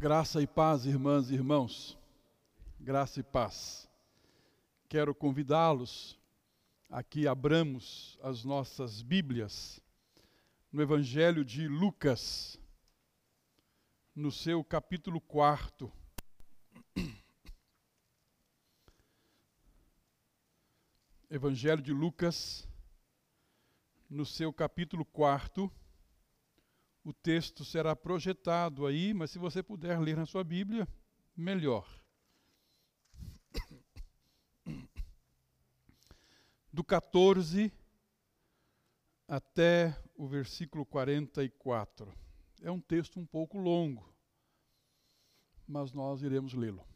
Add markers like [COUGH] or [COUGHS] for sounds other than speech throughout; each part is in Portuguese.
Graça e paz, irmãs e irmãos. Graça e paz. Quero convidá-los a que abramos as nossas Bíblias no Evangelho de Lucas, no seu capítulo 4. Evangelho de Lucas, no seu capítulo 4. O texto será projetado aí, mas se você puder ler na sua Bíblia, melhor. Do 14 até o versículo 44. É um texto um pouco longo, mas nós iremos lê-lo.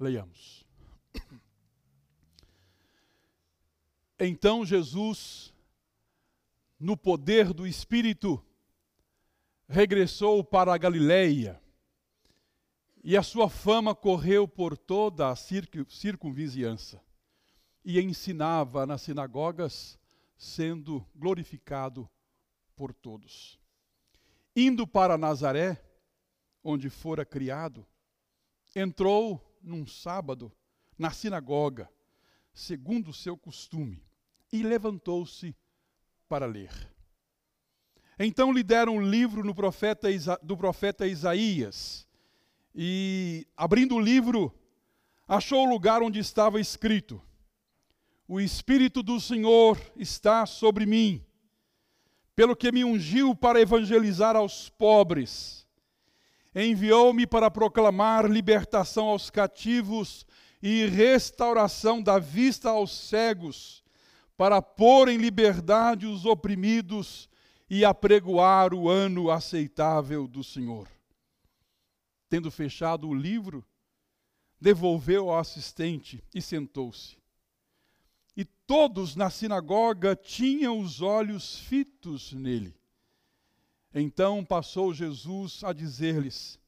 Leiamos. [COUGHS] Então Jesus no poder do Espírito, regressou para a Galileia e a sua fama correu por toda a circunvizinhança e ensinava nas sinagogas, sendo glorificado por todos. Indo para Nazaré, onde fora criado, entrou num sábado na sinagoga, segundo o seu costume, e levantou-se para ler. Então lhe deram um livro no profeta do profeta Isaías, e, abrindo o livro, achou o lugar onde estava escrito: O Espírito do Senhor está sobre mim, pelo que me ungiu para evangelizar aos pobres, enviou-me para proclamar libertação aos cativos e restauração da vista aos cegos para pôr em liberdade os oprimidos e apregoar o ano aceitável do Senhor. Tendo fechado o livro, devolveu ao assistente e sentou-se. E todos na sinagoga tinham os olhos fitos nele. Então passou Jesus a dizer-lhes: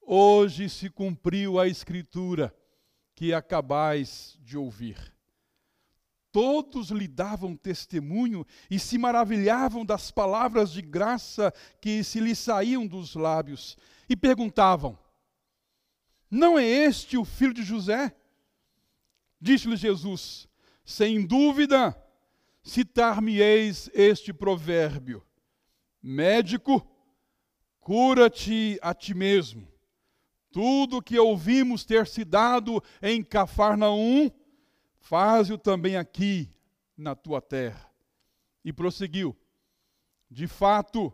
Hoje se cumpriu a escritura que acabais de ouvir todos lhe davam testemunho e se maravilhavam das palavras de graça que se lhe saíam dos lábios, e perguntavam: Não é este o filho de José? Disse-lhe Jesus: Sem dúvida, citar-me-eis este provérbio: Médico, cura-te a ti mesmo. Tudo que ouvimos ter se dado em Cafarnaum, faze-o também aqui na tua terra. E prosseguiu: De fato,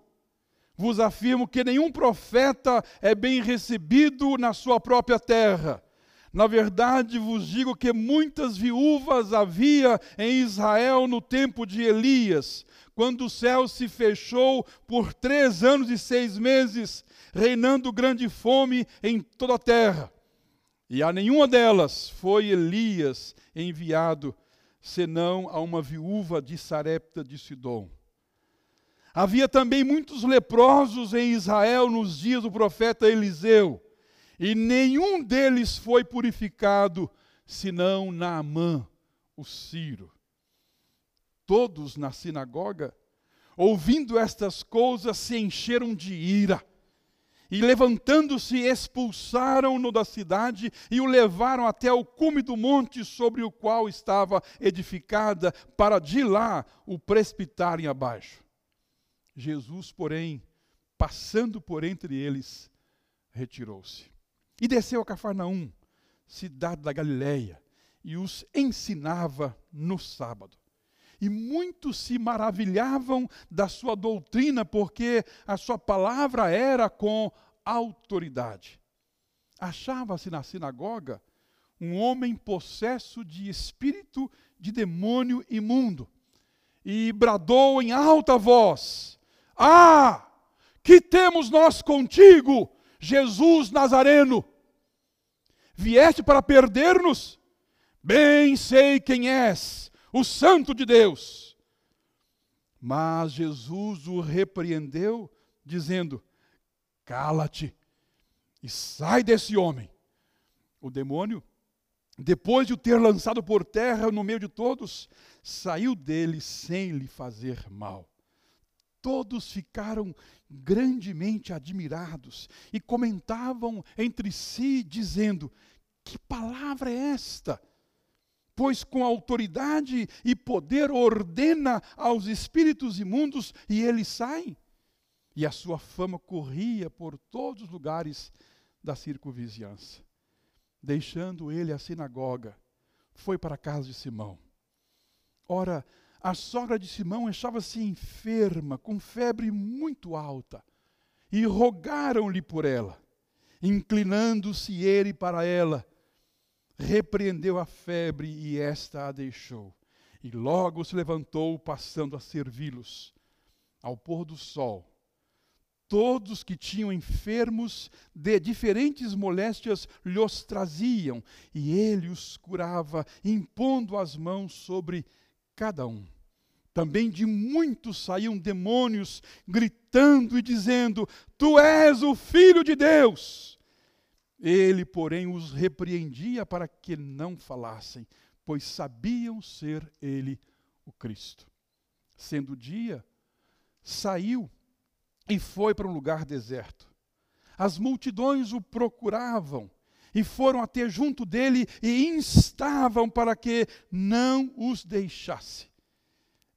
vos afirmo que nenhum profeta é bem recebido na sua própria terra. Na verdade, vos digo que muitas viúvas havia em Israel no tempo de Elias, quando o céu se fechou por três anos e seis meses, reinando grande fome em toda a terra. E a nenhuma delas foi Elias enviado, senão a uma viúva de Sarepta de Sidom. Havia também muitos leprosos em Israel nos dias do profeta Eliseu, e nenhum deles foi purificado, senão Naamã, o Ciro. Todos na sinagoga, ouvindo estas coisas, se encheram de ira e levantando-se, expulsaram-no da cidade e o levaram até o cume do monte sobre o qual estava edificada, para de lá o precipitarem abaixo. Jesus, porém, passando por entre eles, retirou-se. E desceu a Cafarnaum, cidade da Galiléia, e os ensinava no sábado. E muitos se maravilhavam da sua doutrina, porque a sua palavra era com autoridade. Achava-se na sinagoga um homem possesso de espírito de demônio imundo, e bradou em alta voz: Ah, que temos nós contigo, Jesus Nazareno? Vieste para perder-nos? Bem sei quem és o Santo de Deus. Mas Jesus o repreendeu, dizendo: Cala-te e sai desse homem. O demônio, depois de o ter lançado por terra no meio de todos, saiu dele sem lhe fazer mal. Todos ficaram grandemente admirados e comentavam entre si, dizendo: Que palavra é esta? Pois com autoridade e poder ordena aos espíritos imundos e eles saem. E a sua fama corria por todos os lugares da circunvizinhança. Deixando ele a sinagoga, foi para a casa de Simão. Ora, a sogra de Simão achava-se enferma, com febre muito alta, e rogaram-lhe por ela. Inclinando-se ele para ela, repreendeu a febre e esta a deixou. E logo se levantou, passando a servi-los. Ao pôr do sol, todos que tinham enfermos de diferentes moléstias lhes traziam, e ele os curava, impondo as mãos sobre cada um. Também de muitos saíam demônios, gritando e dizendo: Tu és o Filho de Deus. Ele, porém, os repreendia para que não falassem, pois sabiam ser ele o Cristo. Sendo dia, saiu e foi para um lugar deserto. As multidões o procuravam e foram até junto dele e instavam para que não os deixasse.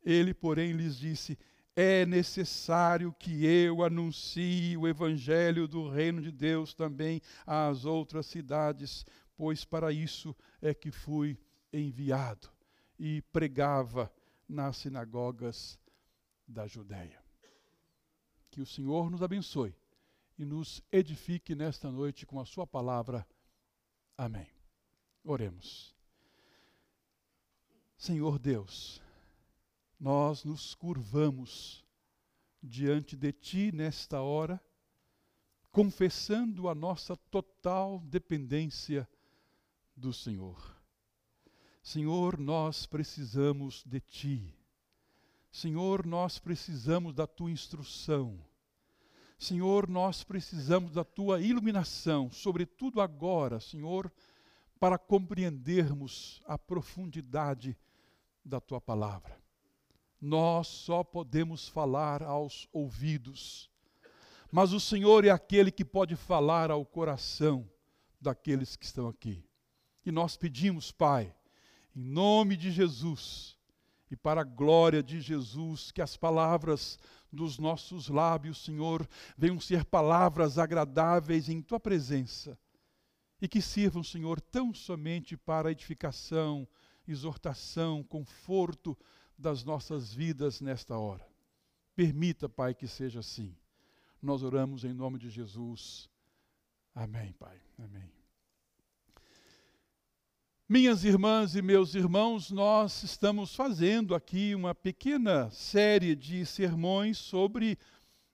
Ele, porém, lhes disse: É necessário que eu anuncie o evangelho do reino de Deus também às outras cidades, pois para isso é que fui enviado. E pregava nas sinagogas da Judéia. Que o Senhor nos abençoe e nos edifique nesta noite com a Sua palavra. Amém. Oremos. Senhor Deus, nós nos curvamos diante de Ti nesta hora, confessando a nossa total dependência do Senhor. Senhor, nós precisamos de Ti. Senhor, nós precisamos da Tua instrução. Senhor, nós precisamos da tua iluminação, sobretudo agora, Senhor, para compreendermos a profundidade da tua palavra. Nós só podemos falar aos ouvidos, mas o Senhor é aquele que pode falar ao coração daqueles que estão aqui. E nós pedimos, Pai, em nome de Jesus e para a glória de Jesus, que as palavras dos nossos lábios, Senhor, venham ser palavras agradáveis em tua presença e que sirvam, Senhor, tão somente para edificação, exortação, conforto das nossas vidas nesta hora. Permita, Pai, que seja assim. Nós oramos em nome de Jesus. Amém, Pai. Amém. Minhas irmãs e meus irmãos, nós estamos fazendo aqui uma pequena série de sermões sobre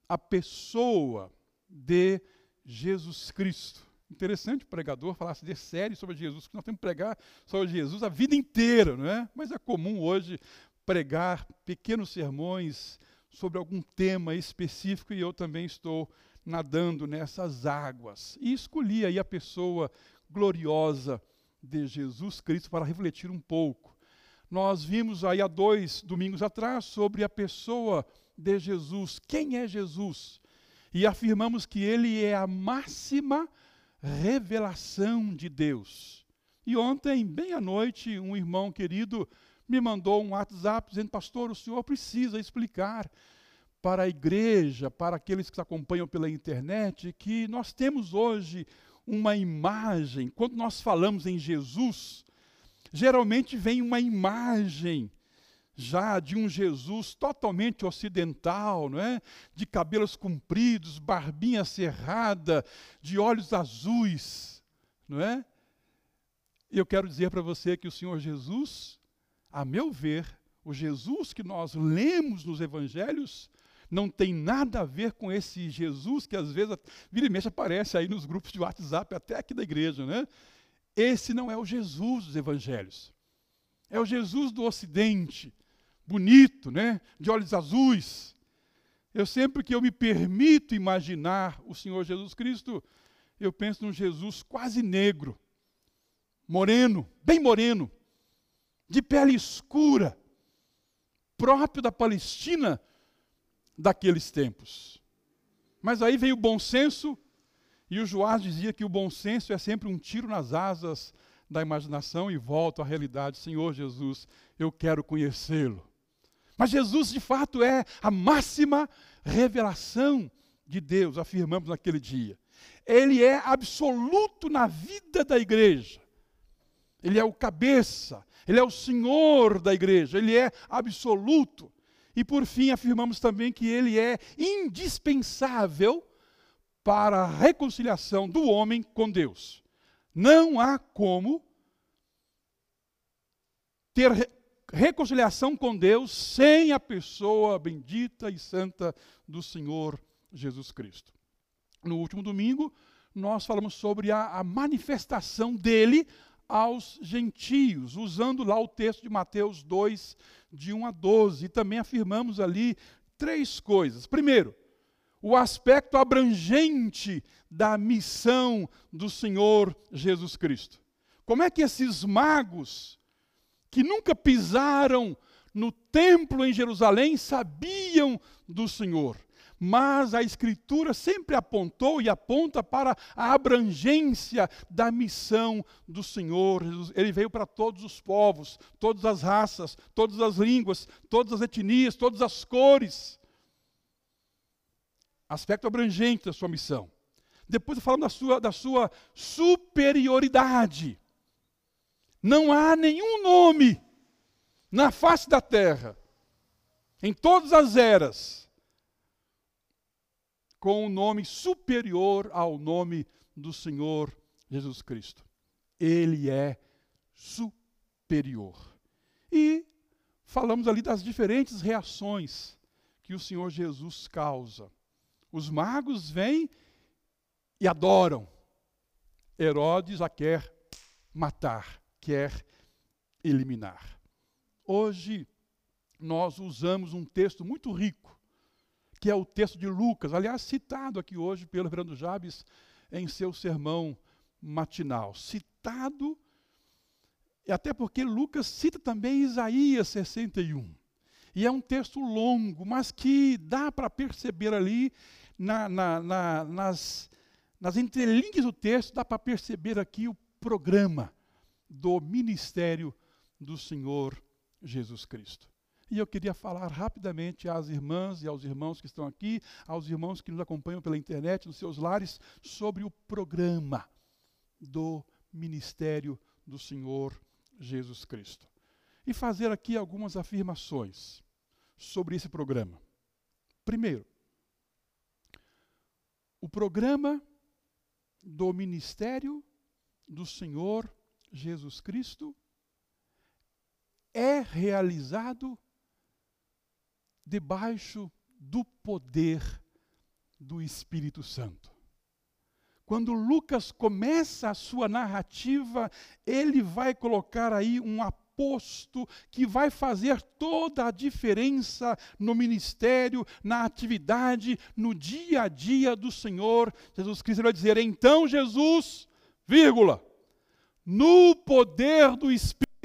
a pessoa de Jesus Cristo. Interessante o pregador falasse de série sobre Jesus, que nós temos que pregar sobre Jesus a vida inteira, não é? Mas é comum hoje pregar pequenos sermões sobre algum tema específico e eu também estou nadando nessas águas. E escolhi aí a pessoa gloriosa de Jesus Cristo para refletir um pouco. Nós vimos aí há dois domingos atrás sobre a pessoa de Jesus. Quem é Jesus? E afirmamos que ele é a máxima revelação de Deus. E ontem, bem à noite, um irmão querido me mandou um WhatsApp dizendo: Pastor, o senhor precisa explicar para a igreja, para aqueles que acompanham pela internet, que nós temos hoje uma imagem. Quando nós falamos em Jesus, geralmente vem uma imagem já de um Jesus totalmente ocidental, não é? De cabelos compridos, barbinha cerrada, de olhos azuis, não é? Eu quero dizer para você que o Senhor Jesus, a meu ver, o Jesus que nós lemos nos evangelhos, não tem nada a ver com esse Jesus que às vezes vira e mexe aparece aí nos grupos de WhatsApp, até aqui da igreja, né? Esse não é o Jesus dos evangelhos. É o Jesus do ocidente, bonito, né? De olhos azuis. Eu sempre que eu me permito imaginar o Senhor Jesus Cristo, eu penso num Jesus quase negro, moreno, bem moreno, de pele escura, próprio da Palestina, daqueles tempos. Mas aí veio o bom senso, e o Joás dizia que o bom senso é sempre um tiro nas asas da imaginação e volta à realidade. Senhor Jesus, eu quero conhecê-lo. Mas Jesus, de fato, é a máxima revelação de Deus, afirmamos naquele dia. Ele é absoluto na vida da igreja. Ele é o cabeça, ele é o senhor da igreja, ele é absoluto. E por fim, afirmamos também que ele é indispensável para a reconciliação do homem com Deus. Não há como ter reconciliação com Deus sem a pessoa bendita e santa do Senhor Jesus Cristo. No último domingo, nós falamos sobre a, a manifestação dele aos gentios, usando lá o texto de Mateus 2, de 1 a 12. E também afirmamos ali três coisas. Primeiro, o aspecto abrangente da missão do Senhor Jesus Cristo. Como é que esses magos, que nunca pisaram no templo em Jerusalém, sabiam do Senhor? Mas a Escritura sempre apontou e aponta para a abrangência da missão do Senhor. Ele veio para todos os povos, todas as raças, todas as línguas, todas as etnias, todas as cores aspecto abrangente da sua missão. Depois falamos da sua, da sua superioridade. Não há nenhum nome na face da terra, em todas as eras, com um nome superior ao nome do Senhor Jesus Cristo. Ele é superior. E falamos ali das diferentes reações que o Senhor Jesus causa. Os magos vêm e adoram. Herodes a quer matar, quer eliminar. Hoje, nós usamos um texto muito rico, que é o texto de Lucas, aliás, citado aqui hoje pelo Fernando Jabes em seu sermão matinal. Citado, até porque Lucas cita também Isaías 61. E é um texto longo, mas que dá para perceber ali, na, na, na, nas, nas entrelinhas do texto, dá para perceber aqui o programa do ministério do Senhor Jesus Cristo. E eu queria falar rapidamente às irmãs e aos irmãos que estão aqui, aos irmãos que nos acompanham pela internet, nos seus lares, sobre o programa do ministério do Senhor Jesus Cristo. E fazer aqui algumas afirmações sobre esse programa. Primeiro, o programa do ministério do Senhor Jesus Cristo é realizado debaixo do poder do Espírito Santo. Quando Lucas começa a sua narrativa, ele vai colocar aí um apoio posto que vai fazer toda a diferença no ministério, na atividade, no dia a dia do Senhor Jesus Cristo. Vai dizer: então Jesus, vírgula, no poder do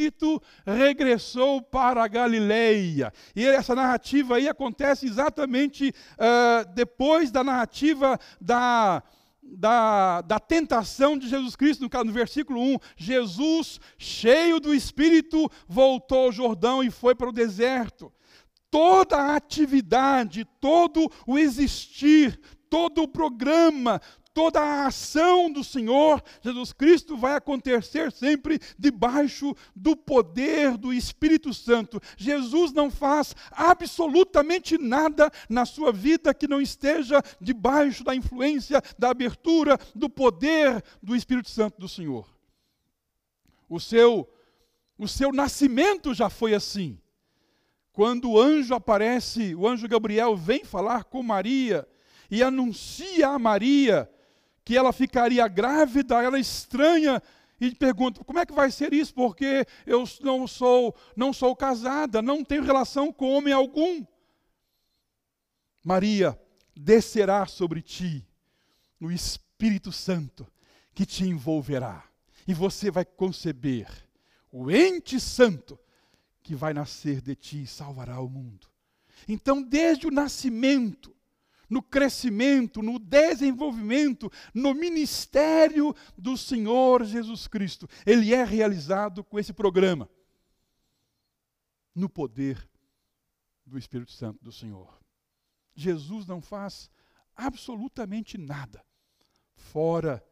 Espírito, regressou para a Galileia. E essa narrativa aí acontece exatamente uh, depois da narrativa da da, da tentação de Jesus Cristo, no, no versículo 1, Jesus, cheio do Espírito, voltou ao Jordão e foi para o deserto. Toda a atividade, todo o existir, todo o programa, toda a ação do Senhor Jesus Cristo vai acontecer sempre debaixo do poder do Espírito Santo. Jesus não faz absolutamente nada na sua vida que não esteja debaixo da influência, da abertura, do poder do Espírito Santo do Senhor. O seu, o seu nascimento já foi assim. Quando o anjo aparece, o anjo Gabriel vem falar com Maria e anuncia a Maria que ela ficaria grávida, ela estranha e pergunta: "Como é que vai ser isso? Porque eu não sou, não sou casada, não tenho relação com homem algum." Maria, descerá sobre ti o Espírito Santo que te envolverá, e você vai conceber o ente santo que vai nascer de ti e salvará o mundo. Então, desde o nascimento, no crescimento, no desenvolvimento, no ministério do Senhor Jesus Cristo, ele é realizado com esse programa, no poder do Espírito Santo do Senhor. Jesus não faz absolutamente nada fora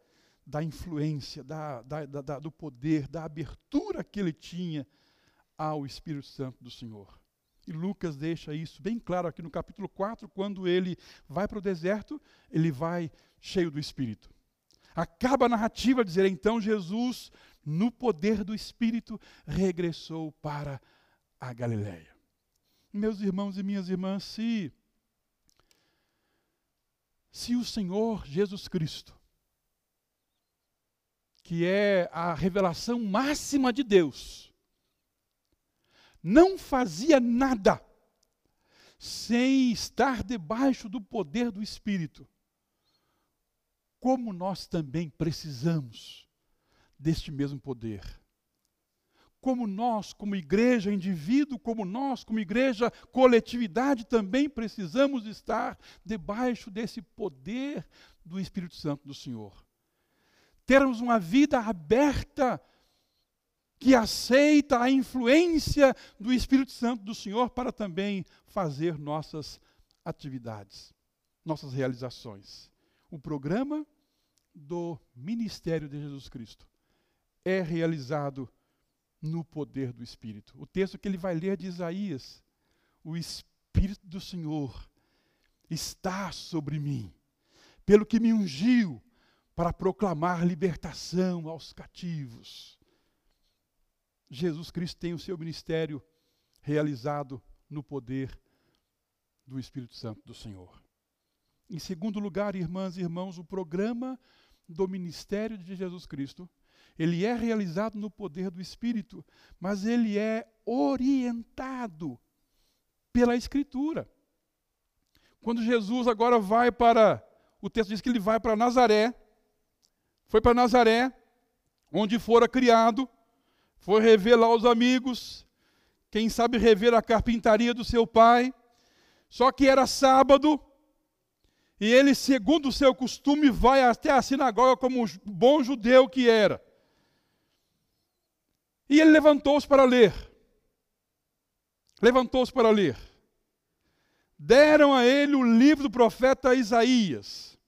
da influência, da, da, da, do poder, da abertura que ele tinha ao Espírito Santo do Senhor. E Lucas deixa isso bem claro aqui no capítulo 4, quando ele vai para o deserto, ele vai cheio do Espírito. Acaba a narrativa dizer então Jesus, no poder do Espírito, regressou para a Galiléia. Meus irmãos e minhas irmãs, se se o Senhor Jesus Cristo, que é a revelação máxima de Deus, não fazia nada sem estar debaixo do poder do Espírito, como nós também precisamos deste mesmo poder. Como nós, como igreja, indivíduo, como nós, como igreja, coletividade, também precisamos estar debaixo desse poder do Espírito Santo do Senhor. Termos uma vida aberta que aceita a influência do Espírito Santo do Senhor para também fazer nossas atividades, nossas realizações. O programa do ministério de Jesus Cristo é realizado no poder do Espírito. O texto que ele vai ler de Isaías: O Espírito do Senhor está sobre mim, pelo que me ungiu para proclamar libertação aos cativos Jesus Cristo tem o seu ministério realizado no poder do Espírito Santo do Senhor. Em segundo lugar, irmãs e irmãos, o programa do ministério de Jesus Cristo, ele é realizado no poder do Espírito, mas ele é orientado pela Escritura. Quando Jesus agora vai para, o texto diz que ele vai para Nazaré, foi para Nazaré, onde fora criado, foi rever lá os amigos, quem sabe rever a carpintaria do seu pai. Só que era sábado, e ele, segundo o seu costume, vai até a sinagoga como um bom judeu que era. E ele levantou-se para ler. Levantou-se para ler. Deram a ele o livro do profeta Isaías.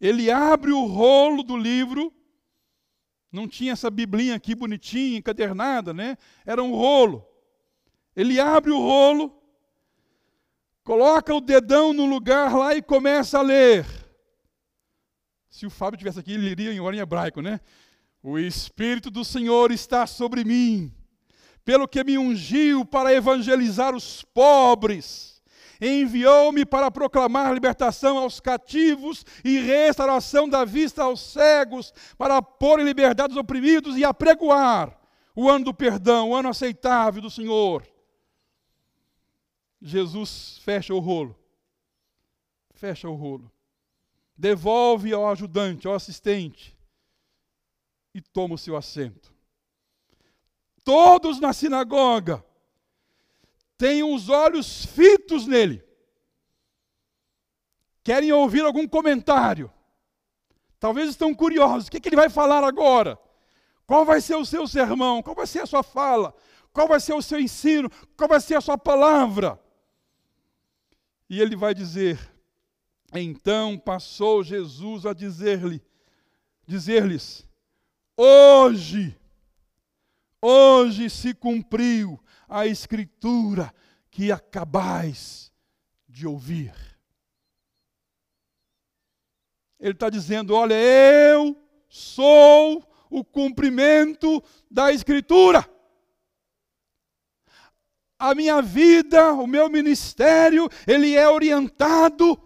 Ele abre o rolo do livro não tinha essa biblinha aqui bonitinha, encadernada, né? Era um rolo. Ele abre o rolo, coloca o dedão no lugar lá e começa a ler. Se o Fábio tivesse aqui, ele iria em ordem hebraico, né? O Espírito do Senhor está sobre mim, pelo que me ungiu para evangelizar os pobres enviou-me para proclamar libertação aos cativos e restauração da vista aos cegos, para pôr em liberdade os oprimidos e apregoar o ano do perdão, o ano aceitável do Senhor. Jesus fecha o rolo. Fecha o rolo. Devolve ao ajudante, ao assistente e toma o seu assento. Todos na sinagoga têm os olhos nele. Querem ouvir algum comentário. Talvez estão curiosos. O que, que ele vai falar agora? Qual vai ser o seu sermão? Qual vai ser a sua fala? Qual vai ser o seu ensino? Qual vai ser a sua palavra? E ele vai dizer: Então passou Jesus a dizer-lhe, dizer-lhes: Hoje, hoje se cumpriu a escritura que acabais de ouvir. Ele está dizendo: olha, eu sou o cumprimento da escritura. A minha vida, o meu ministério, ele é orientado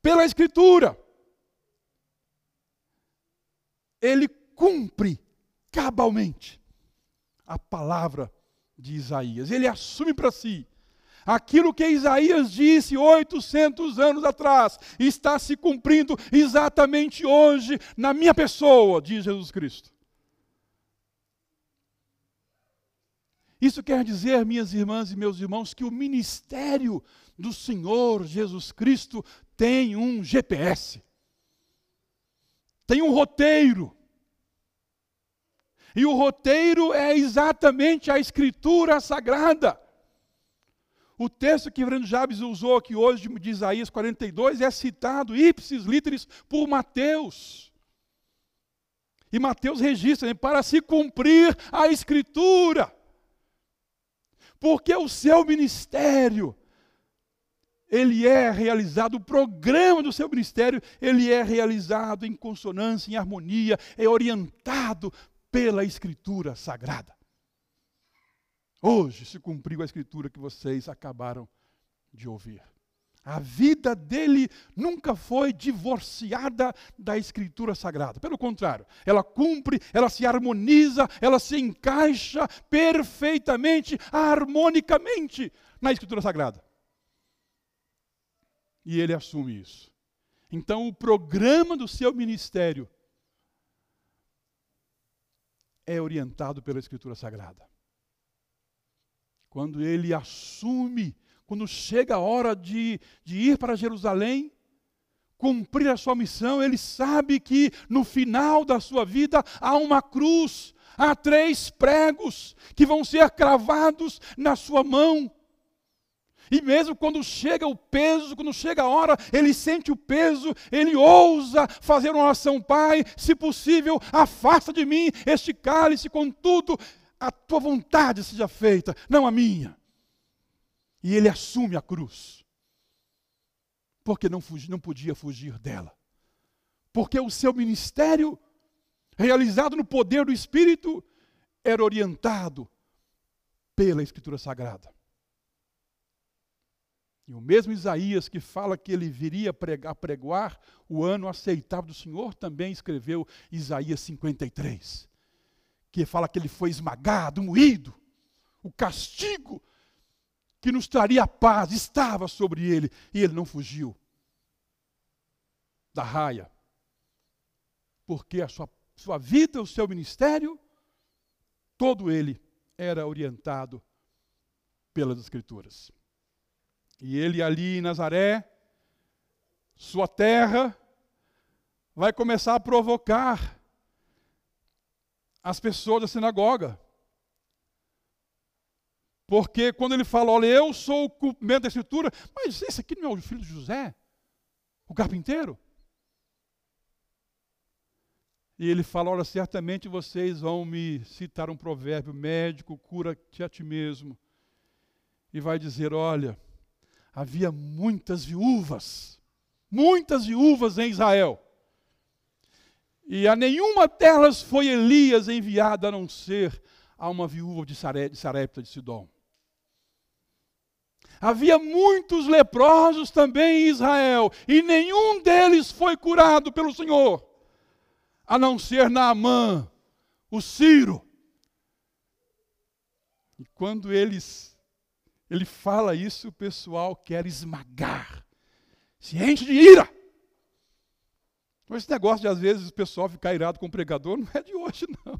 pela escritura. Ele cumpre cabalmente a palavra de Isaías. Ele assume para si aquilo que Isaías disse 800 anos atrás, está se cumprindo exatamente hoje na minha pessoa, diz Jesus Cristo. Isso quer dizer, minhas irmãs e meus irmãos, que o ministério do Senhor Jesus Cristo tem um GPS, tem um roteiro. E o roteiro é exatamente a Escritura Sagrada. O texto que Fernando Jabes usou aqui hoje, de Isaías 42, é citado ipsis literis por Mateus. E Mateus registra, né, para se cumprir a Escritura. Porque o seu ministério, ele é realizado, o programa do seu ministério, ele é realizado em consonância, em harmonia, é orientado pela Escritura Sagrada. Hoje se cumpriu a Escritura que vocês acabaram de ouvir. A vida dele nunca foi divorciada da Escritura Sagrada. Pelo contrário, ela cumpre, ela se harmoniza, ela se encaixa perfeitamente, harmonicamente na Escritura Sagrada. E ele assume isso. Então, o programa do seu ministério é orientado pela Escritura Sagrada. Quando ele assume quando chega a hora de, de ir para Jerusalém, cumprir a sua missão, ele sabe que no final da sua vida há uma cruz, há três pregos que vão ser cravados na sua mão. E mesmo quando chega o peso, quando chega a hora, ele sente o peso, ele ousa fazer uma oração, Pai, se possível, afasta de mim este cálice, contudo, a tua vontade seja feita, não a minha. E ele assume a cruz. Porque não, fugi, não podia fugir dela. Porque o seu ministério, realizado no poder do Espírito, era orientado pela Escritura Sagrada. E o mesmo Isaías que fala que ele viria pregar, pregoar o ano aceitável do Senhor, também escreveu Isaías 53, que fala que ele foi esmagado, moído, o castigo que nos traria paz estava sobre ele e ele não fugiu da raia. Porque a sua, sua vida, o seu ministério, todo ele era orientado pelas Escrituras. E ele ali em Nazaré, sua terra, vai começar a provocar as pessoas da sinagoga. Porque quando ele fala, olha, eu sou o cumprimento da escritura, mas esse aqui não é o filho de José, o carpinteiro? E ele fala, olha, certamente vocês vão me citar um provérbio, médico, cura-te a ti mesmo. E vai dizer, olha, havia muitas viúvas, muitas viúvas em Israel. E a nenhuma delas foi Elias enviado a não ser a uma viúva de Sarepta de Sidom. Havia muitos leprosos também em Israel, e nenhum deles foi curado pelo Senhor, a não ser Naamã, o Ciro. E quando eles, ele fala isso, o pessoal quer esmagar, se enche de ira. Então, esse negócio de às vezes o pessoal ficar irado com o pregador não é de hoje, [LAUGHS] não.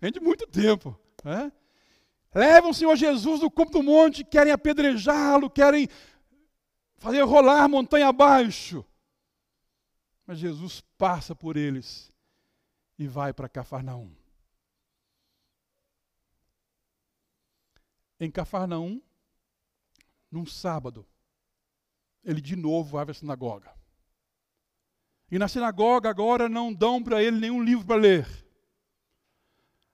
Vem de muito tempo. Né? Levam o Senhor Jesus do cume do monte, querem apedrejá-lo, querem fazer rolar montanha abaixo. Mas Jesus passa por eles e vai para Cafarnaum. Em Cafarnaum, num sábado, ele de novo vai à sinagoga. E na sinagoga agora não dão para ele nenhum livro para ler.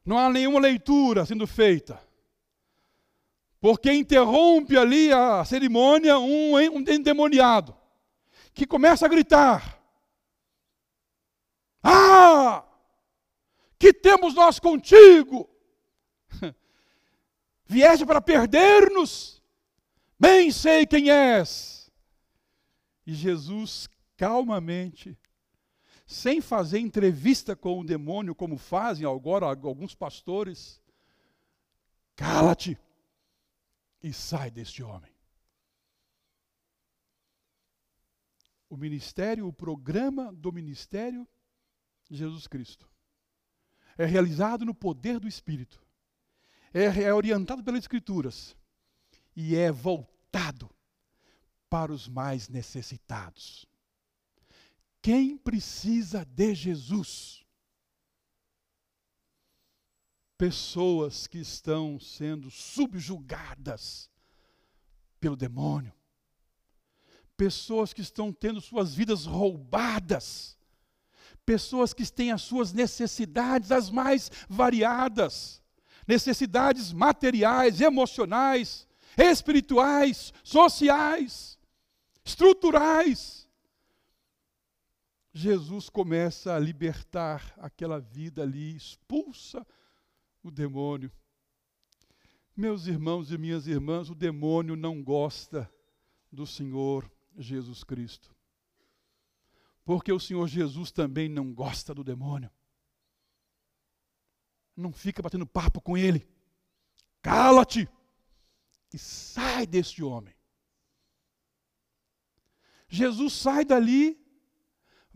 Não há nenhuma leitura sendo feita porque interrompe ali a cerimônia um, um endemoniado, que começa a gritar: Ah! Que temos nós contigo? [LAUGHS] Vieste para perder-nos? Bem sei quem és. E Jesus, calmamente, sem fazer entrevista com o demônio, como fazem agora alguns pastores, cala-te e sai deste homem. O ministério, o programa do ministério de Jesus Cristo é realizado no poder do Espírito. é, é orientado pelas Escrituras e é voltado para os mais necessitados. Quem precisa de Jesus? Pessoas que estão sendo subjugadas pelo demônio, pessoas que estão tendo suas vidas roubadas, pessoas que têm as suas necessidades as mais variadas, necessidades materiais, emocionais, espirituais, sociais, estruturais. Jesus começa a libertar aquela vida ali, expulsa o demônio. Meus irmãos e minhas irmãs, o demônio não gosta do Senhor Jesus Cristo. Porque o Senhor Jesus também não gosta do demônio. Não fica batendo papo com ele. Cala-te e sai deste homem. Jesus sai dali,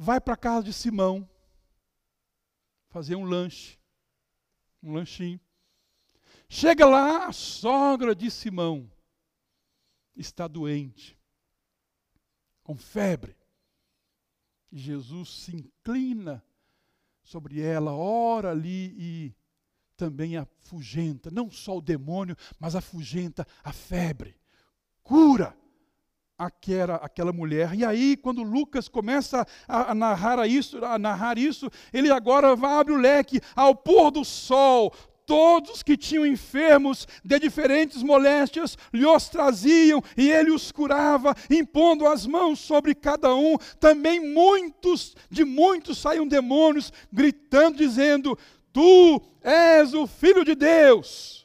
vai para a casa de Simão, fazer um lanche, um lanchinho. Chega lá, a sogra de Simão está doente, com febre. E Jesus se inclina sobre ela, ora ali e também afugenta, não só o demônio, mas afugenta a febre, cura aquela, aquela mulher. E aí, quando Lucas começa a, a, narrar isso, a narrar isso, ele agora vai abre o leque ao pôr do sol. Todos que tinham enfermos de diferentes moléstias lhes traziam e ele os curava, impondo as mãos sobre cada um. Também muitos, de muitos saíam demônios, gritando, dizendo: Tu és o Filho de Deus.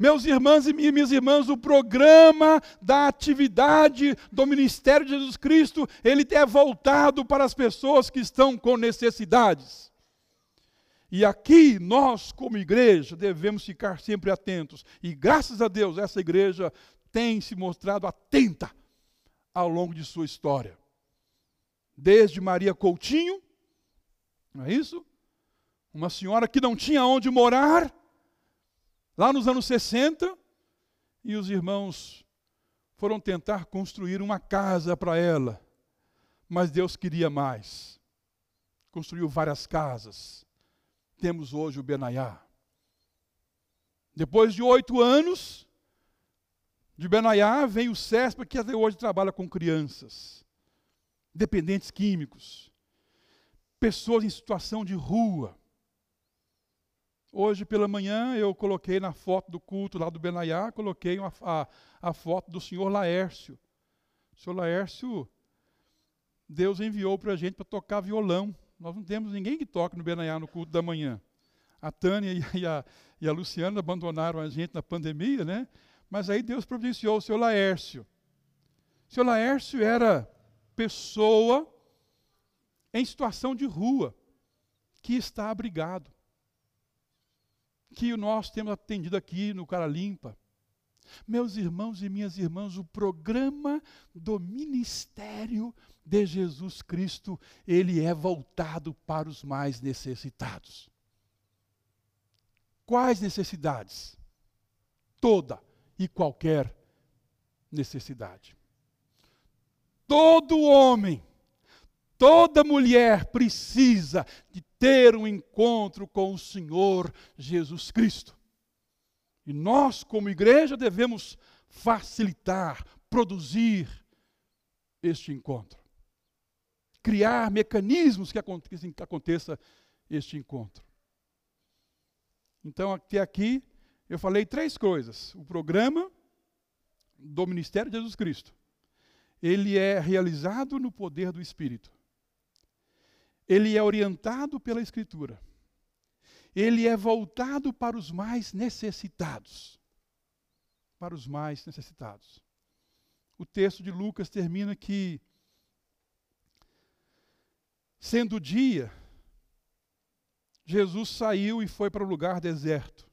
Meus irmãos e minhas irmãs, o programa da atividade do ministério de Jesus Cristo, ele é voltado para as pessoas que estão com necessidades. E aqui nós, como igreja, devemos ficar sempre atentos. E graças a Deus, essa igreja tem se mostrado atenta ao longo de sua história. Desde Maria Coutinho, não é isso? Uma senhora que não tinha onde morar, lá nos anos 60, e os irmãos foram tentar construir uma casa para ela, mas Deus queria mais. Construiu várias casas. Temos hoje o Benaiá. Depois de oito anos de Benaiá, vem o CESP, que até hoje trabalha com crianças, dependentes químicos pessoas em situação de rua. Hoje pela manhã eu coloquei na foto do culto lá do Benaiá, coloquei uma, a, a foto do senhor Laércio. O senhor Laércio, Deus enviou para a gente para tocar violão. Nós não temos ninguém que toque no Benaiá no culto da manhã. A Tânia [LAUGHS] e a, e a Luciana abandonaram a gente na pandemia, né? Mas aí Deus providenciou o senhor Laércio. O senhor Laércio era pessoa em situação de rua, que está abrigado. Que nós temos atendido aqui no Cara Limpa. Meus irmãos e minhas irmãs, o programa do ministério de Jesus Cristo, ele é voltado para os mais necessitados. Quais necessidades? Toda e qualquer necessidade. Todo homem Toda mulher precisa de ter um encontro com o Senhor Jesus Cristo. E nós, como igreja, devemos facilitar, produzir este encontro. Criar mecanismos que aconteça, este encontro. Então, até aqui, eu falei três coisas. O programa do Ministério de Jesus Cristo. Ele é realizado no poder do Espírito ele é orientado pela Escritura. Ele é voltado para os mais necessitados. Para os mais necessitados. O texto de Lucas termina que, sendo dia, Jesus saiu e foi para o um lugar deserto.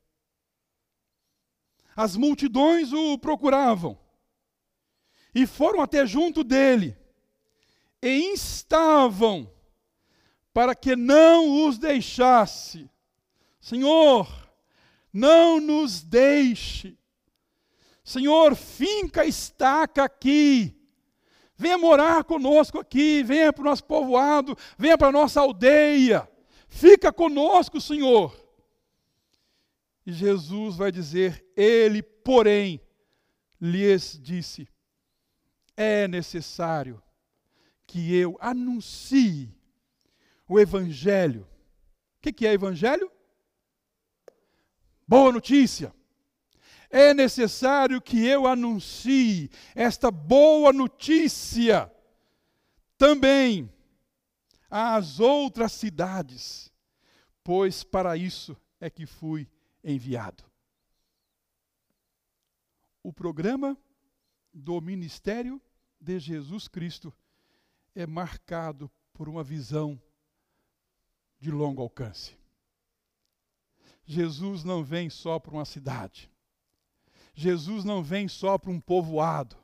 As multidões o procuravam e foram até junto dele e instavam para que não os deixasse. Senhor, não nos deixe. Senhor, finca estaca aqui. Venha morar conosco aqui, venha para o nosso povoado, venha para a nossa aldeia. Fica conosco, Senhor. E Jesus vai dizer: Ele, porém, lhes disse: É necessário que eu anuncie o Evangelho. O que, é Evangelho? Boa notícia. É necessário que eu anuncie esta boa notícia também às outras cidades, pois para isso é que fui enviado. O programa do ministério de Jesus Cristo é marcado por uma visão de longo alcance. Jesus não vem só para uma cidade. Jesus não vem só para um povoado.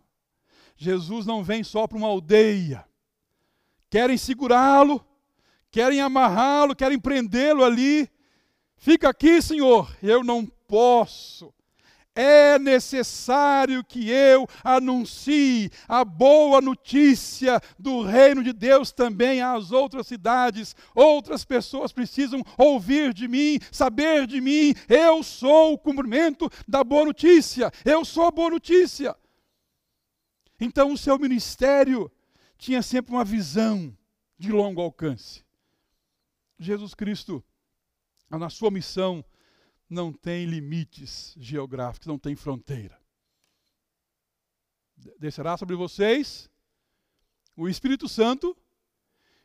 Jesus não vem só para uma aldeia. Querem segurá-lo, querem amarrá-lo, querem prendê-lo ali. Fica aqui, Senhor. Eu não posso é necessário que eu anuncie a boa notícia do reino de Deus também às outras cidades. Outras pessoas precisam ouvir de mim, saber de mim. Eu sou o cumprimento da boa notícia. Eu sou a boa notícia. Então o seu ministério tinha sempre uma visão de longo alcance. Jesus Cristo, na sua missão, não tem limites geográficos, não tem fronteira. Descerá sobre vocês o Espírito Santo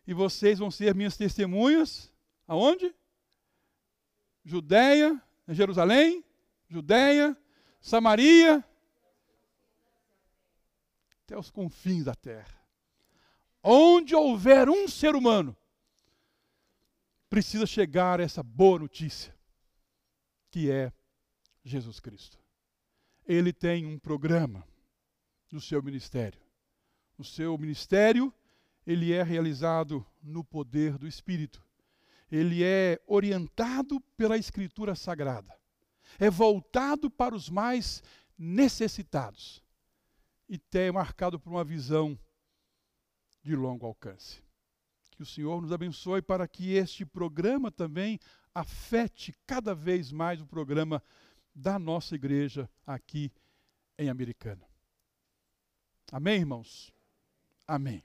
e vocês vão ser minhas testemunhas. Aonde? Judéia, Jerusalém, Judéia, Samaria, até os confins da terra. Onde houver um ser humano, precisa chegar essa boa notícia que é Jesus Cristo. Ele tem um programa no seu ministério. O seu ministério, ele é realizado no poder do Espírito. Ele é orientado pela Escritura Sagrada. É voltado para os mais necessitados. E é marcado por uma visão de longo alcance. Que o Senhor nos abençoe para que este programa também afete cada vez mais o programa da nossa igreja aqui em Americana. Amém, irmãos? Amém.